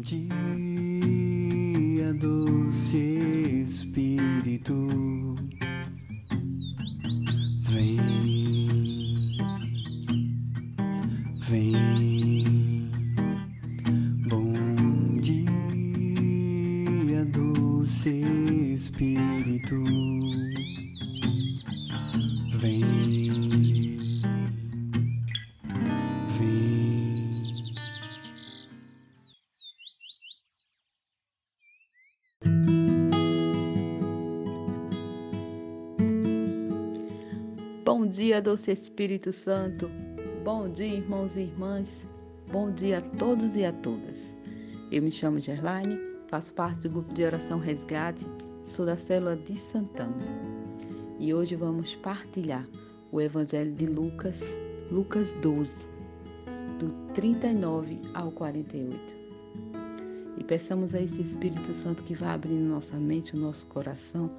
dia, doce Espírito, Bom dia, doce Espírito Santo. Bom dia, irmãos e irmãs. Bom dia a todos e a todas. Eu me chamo Gerlaine, faço parte do grupo de oração Resgate, sou da célula de Santana. E hoje vamos partilhar o Evangelho de Lucas, Lucas 12, do 39 ao 48. E peçamos a esse Espírito Santo que vá abrindo nossa mente, o nosso coração,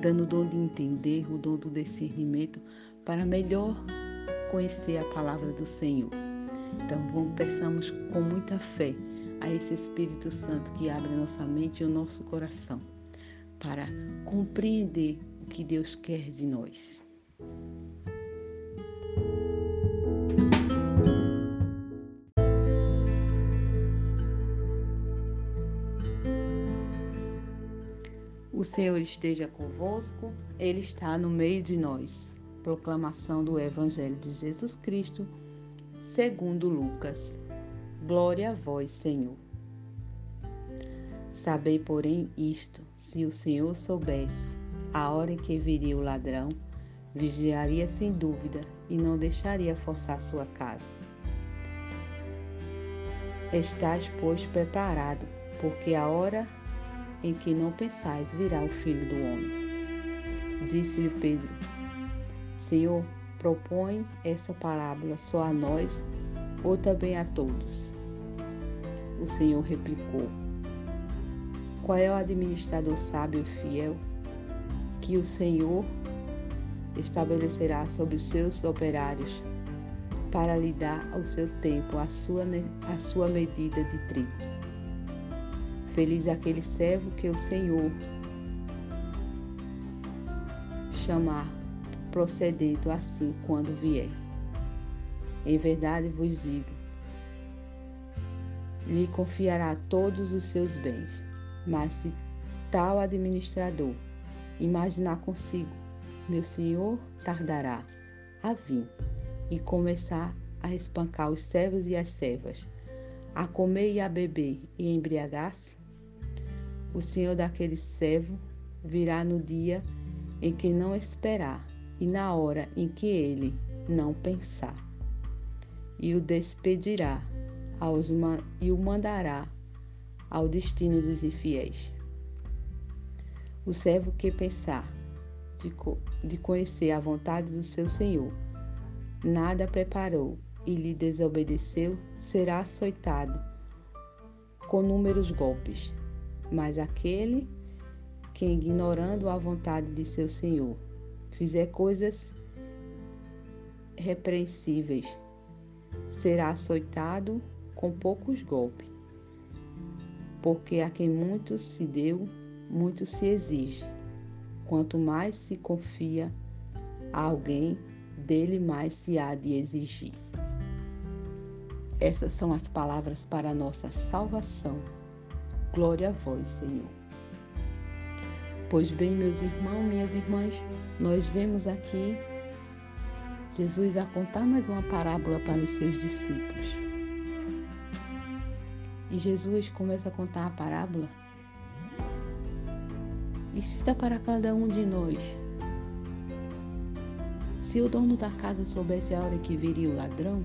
dando o dom de entender, o dom do discernimento, para melhor conhecer a palavra do Senhor. Então, vamos, peçamos com muita fé a esse Espírito Santo que abre nossa mente e o nosso coração, para compreender o que Deus quer de nós. O Senhor esteja convosco, Ele está no meio de nós. Proclamação do Evangelho de Jesus Cristo, segundo Lucas. Glória a vós, Senhor. Sabei, porém, isto: se o Senhor soubesse a hora em que viria o ladrão, vigiaria sem dúvida e não deixaria forçar sua casa. Estás, pois, preparado, porque a hora em que não pensais virá o Filho do Homem. Disse-lhe Pedro: Senhor, propõe essa parábola só a nós ou também a todos? O Senhor replicou: Qual é o administrador sábio e fiel que o Senhor estabelecerá sobre os seus operários para lhe dar ao seu tempo a sua, a sua medida de trigo? Feliz aquele servo que o Senhor chamar procedendo assim quando vier. Em verdade vos digo, lhe confiará todos os seus bens. Mas se tal administrador imaginar consigo, meu senhor tardará a vir e começar a espancar os servos e as servas, a comer e a beber e embriagar-se, o senhor daquele servo virá no dia em que não esperar e na hora em que ele não pensar, e o despedirá aos, e o mandará ao destino dos infiéis. O servo que pensar de, de conhecer a vontade do seu senhor, nada preparou e lhe desobedeceu, será açoitado com inúmeros golpes. Mas aquele que, ignorando a vontade de seu senhor, fizer coisas repreensíveis, será açoitado com poucos golpes. Porque a quem muito se deu, muito se exige. Quanto mais se confia a alguém, dele mais se há de exigir. Essas são as palavras para a nossa salvação. Glória a vós, Senhor. Pois bem, meus irmãos, minhas irmãs, nós vemos aqui Jesus a contar mais uma parábola para os seus discípulos. E Jesus começa a contar a parábola e cita para cada um de nós. Se o dono da casa soubesse a hora que viria o ladrão,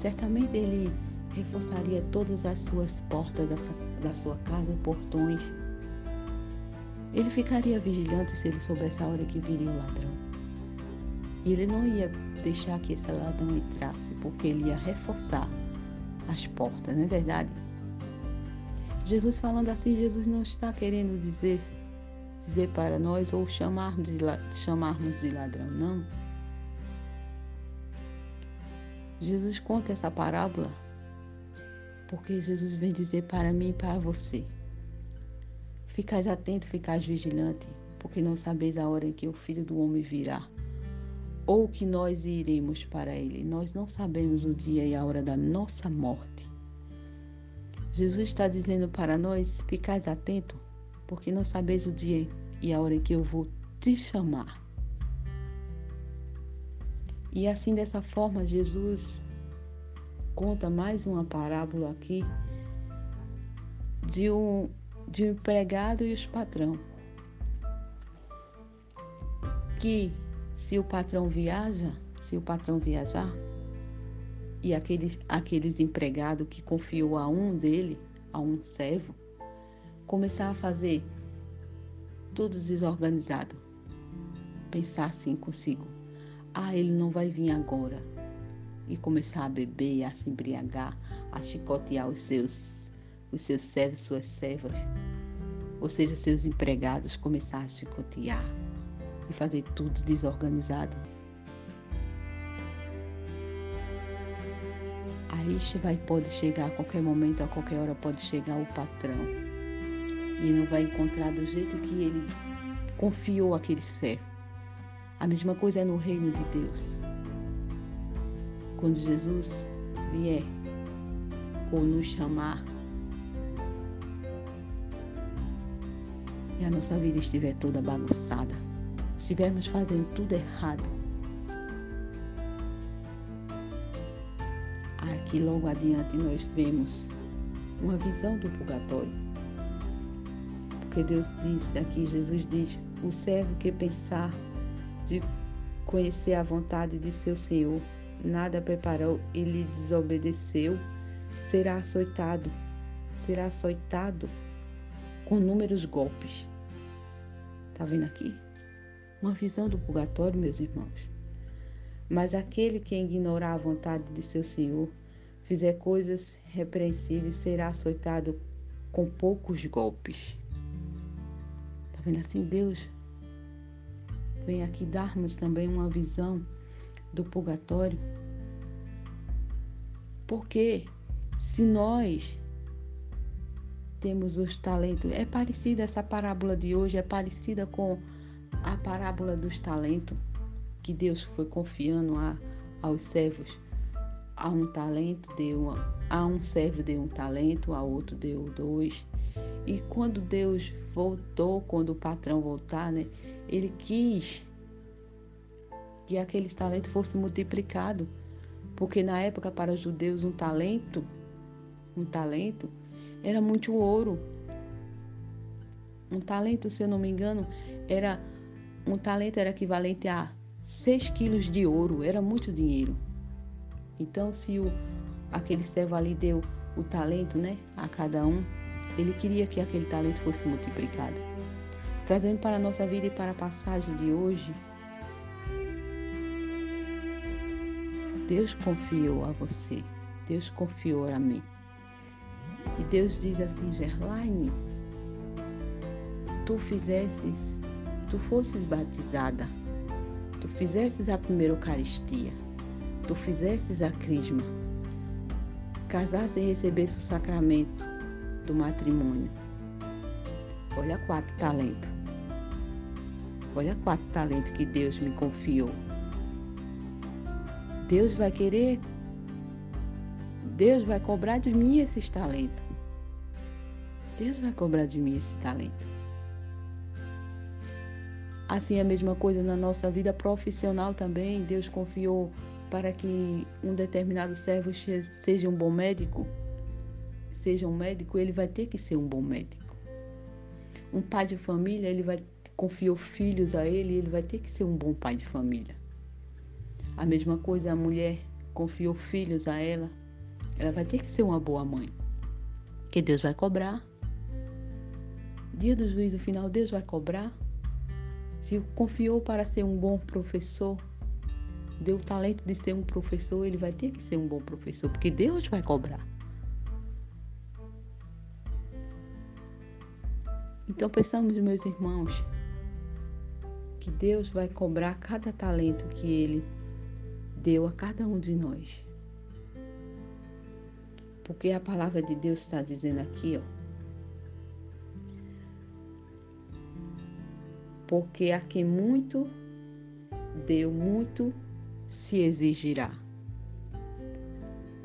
certamente ele reforçaria todas as suas portas da sua casa, portões. Ele ficaria vigilante se ele soubesse a hora que viria o ladrão. E ele não ia deixar que esse ladrão entrasse, porque ele ia reforçar as portas, não é verdade? Jesus falando assim, Jesus não está querendo dizer dizer para nós ou chamarmos de, chamarmos de ladrão, não. Jesus conta essa parábola Porque Jesus vem dizer para mim e para você: Ficais atento, ficais vigilante, porque não sabeis a hora em que o Filho do Homem virá, ou que nós iremos para ele. Nós não sabemos o dia e a hora da nossa morte. Jesus está dizendo para nós: Ficais atento, porque não sabeis o dia e a hora em que eu vou te chamar. E assim, dessa forma, Jesus conta mais uma parábola aqui de um, de um empregado e os patrão. Que se o patrão viaja, se o patrão viajar, e aqueles, aqueles empregados que confiou a um dele, a um servo, começar a fazer tudo desorganizado. Pensar assim consigo ah, ele não vai vir agora. E começar a beber, a se embriagar, a chicotear os seus, os seus servos, suas servas, ou seja, seus empregados, começar a chicotear e fazer tudo desorganizado. Aí vai, pode chegar a qualquer momento, a qualquer hora pode chegar o patrão e não vai encontrar do jeito que ele confiou aquele servo. A mesma coisa é no reino de Deus. Quando Jesus vier ou nos chamar e a nossa vida estiver toda bagunçada, estivermos fazendo tudo errado, aqui logo adiante nós vemos uma visão do purgatório. Porque Deus disse aqui, Jesus diz, o servo que pensar de conhecer a vontade de seu Senhor, nada preparou e lhe desobedeceu, será açoitado, será açoitado com inúmeros golpes. Tá vendo aqui? Uma visão do purgatório, meus irmãos. Mas aquele que ignorar a vontade de seu Senhor, fizer coisas repreensíveis, será açoitado com poucos golpes. Tá vendo assim? Deus vem aqui dar-nos também uma visão do purgatório. Porque se nós temos os talentos, é parecida essa parábola de hoje, é parecida com a parábola dos talentos que Deus foi confiando a, aos servos. A um talento deu, a um servo deu um talento, a outro deu dois. E quando Deus voltou, quando o patrão voltar, né, ele quis que aquele talento fosse multiplicado, porque na época para os judeus um talento, um talento era muito ouro. Um talento, se eu não me engano, era um talento era equivalente a 6 quilos de ouro, era muito dinheiro. Então, se o, aquele servo ali deu o talento né, a cada um, ele queria que aquele talento fosse multiplicado. Trazendo para a nossa vida e para a passagem de hoje, Deus confiou a você, Deus confiou a mim. E Deus diz assim, Gerlaine, tu fizesses, tu fosses batizada, tu fizesses a primeira Eucaristia, tu fizesses a crisma, casasse e recebesse o sacramento do matrimônio. Olha quatro talentos. Olha quatro talentos que Deus me confiou. Deus vai querer, Deus vai cobrar de mim esses talentos. Deus vai cobrar de mim esse talento. Assim, a mesma coisa na nossa vida profissional também. Deus confiou para que um determinado servo seja um bom médico. Seja um médico, ele vai ter que ser um bom médico. Um pai de família, ele vai confiou filhos a ele, ele vai ter que ser um bom pai de família. A mesma coisa, a mulher confiou filhos a ela, ela vai ter que ser uma boa mãe. Que Deus vai cobrar. Dia do juízo final, Deus vai cobrar. Se confiou para ser um bom professor, deu o talento de ser um professor, ele vai ter que ser um bom professor, porque Deus vai cobrar. Então pensamos, meus irmãos, que Deus vai cobrar cada talento que ele deu a cada um de nós. Porque a palavra de Deus está dizendo aqui, ó. Porque a quem muito deu, muito se exigirá.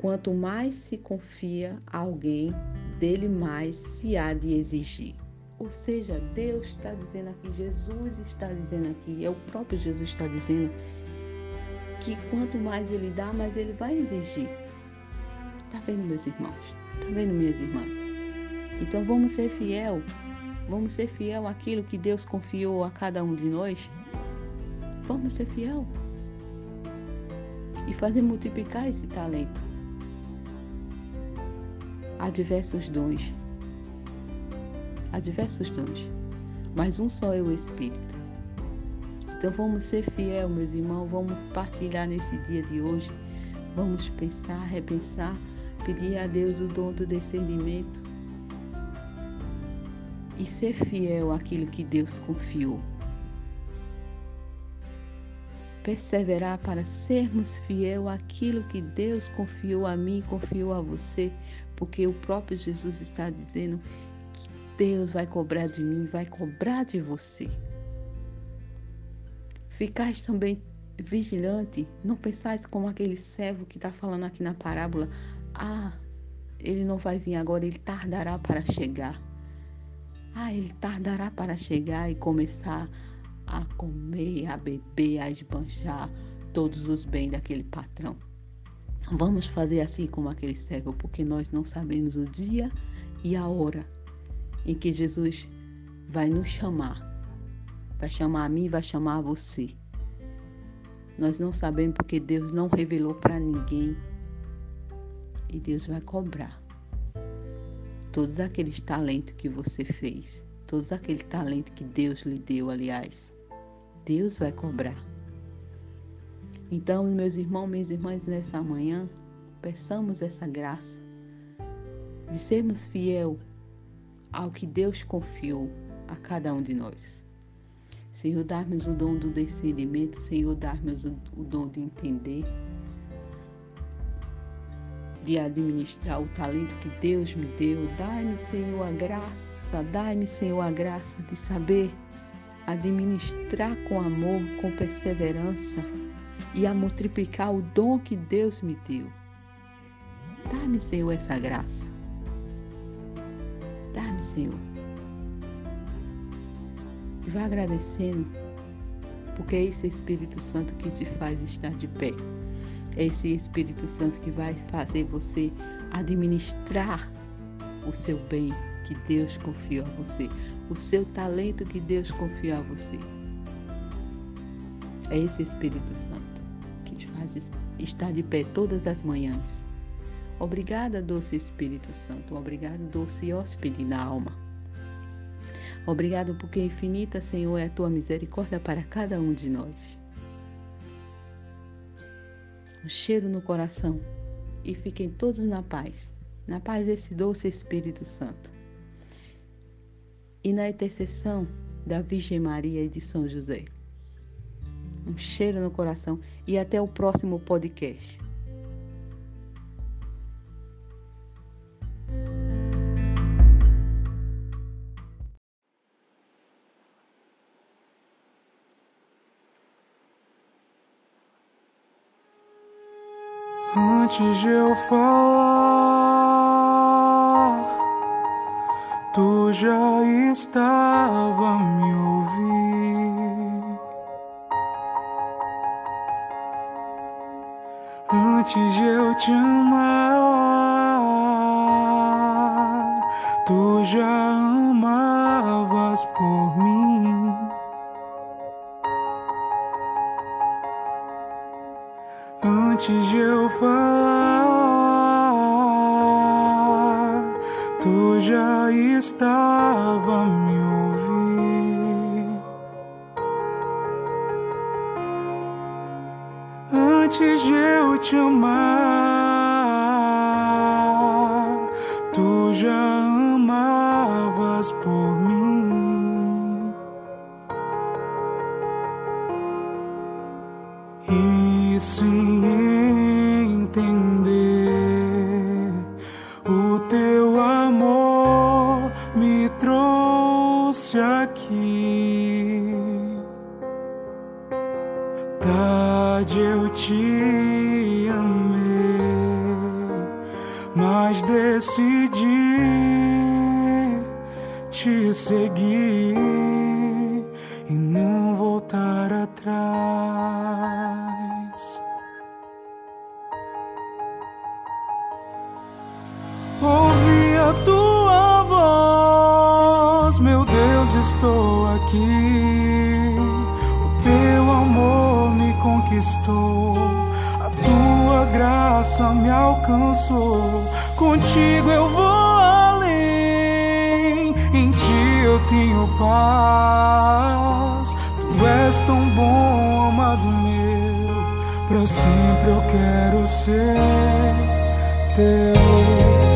Quanto mais se confia a alguém, dele mais se há de exigir. Ou seja, Deus está dizendo aqui, Jesus está dizendo aqui, é o próprio Jesus está dizendo que quanto mais ele dá, mais ele vai exigir. Tá vendo, meus irmãos? Tá vendo, minhas irmãs? Então vamos ser fiel. Vamos ser fiel àquilo que Deus confiou a cada um de nós. Vamos ser fiel. E fazer multiplicar esse talento. Há diversos dons. Há diversos dons. Mas um só é o Espírito. Então vamos ser fiel, meus irmãos, vamos partilhar nesse dia de hoje. Vamos pensar, repensar pedir a Deus o dom do discernimento e ser fiel àquilo que Deus confiou. Perseverar para sermos fiel àquilo que Deus confiou a mim, confiou a você, porque o próprio Jesus está dizendo que Deus vai cobrar de mim, vai cobrar de você. Ficais também vigilante, não pensais como aquele servo que está falando aqui na parábola, ah, ele não vai vir agora, ele tardará para chegar. Ah, ele tardará para chegar e começar a comer, a beber, a esbanjar todos os bens daquele patrão. Vamos fazer assim como aquele cego, porque nós não sabemos o dia e a hora em que Jesus vai nos chamar. Vai chamar a mim, vai chamar a você. Nós não sabemos porque Deus não revelou para ninguém e Deus vai cobrar todos aqueles talentos que você fez, todos aquele talento que Deus lhe deu, aliás. Deus vai cobrar. Então, meus irmãos, minhas irmãs, nessa manhã, peçamos essa graça de sermos fiel ao que Deus confiou a cada um de nós. Senhor, dar-nos o dom do discernimento, Senhor, dar-nos o, o dom de entender de administrar o talento que Deus me deu. Dai-me, Senhor, a graça, dai-me, Senhor, a graça de saber administrar com amor, com perseverança e a multiplicar o dom que Deus me deu. Dá-me, Senhor, essa graça. Dá-me, Senhor. E vá agradecendo, porque é esse Espírito Santo que te faz estar de pé. É esse Espírito Santo que vai fazer você administrar o seu bem que Deus confiou a você, o seu talento que Deus confiou a você. É esse Espírito Santo que te faz estar de pé todas as manhãs. Obrigada, doce Espírito Santo. Obrigado, doce hóspede na alma. Obrigado porque infinita, Senhor, é a tua misericórdia para cada um de nós um cheiro no coração e fiquem todos na paz, na paz desse doce Espírito Santo. E na intercessão da Virgem Maria e de São José. Um cheiro no coração e até o próximo podcast. Antes de eu falar, tu já estava me ouvir. Antes de eu te amar, tu já amavas por mim. Antes de eu tu já estava me ouvir. Antes de eu te amar, Tarde eu te amei, mas decidi te seguir e não voltar atrás. Ouvi a tua a tua graça me alcançou. Contigo eu vou além, em ti eu tenho paz. Tu és tão bom, amado meu, para sempre eu quero ser teu.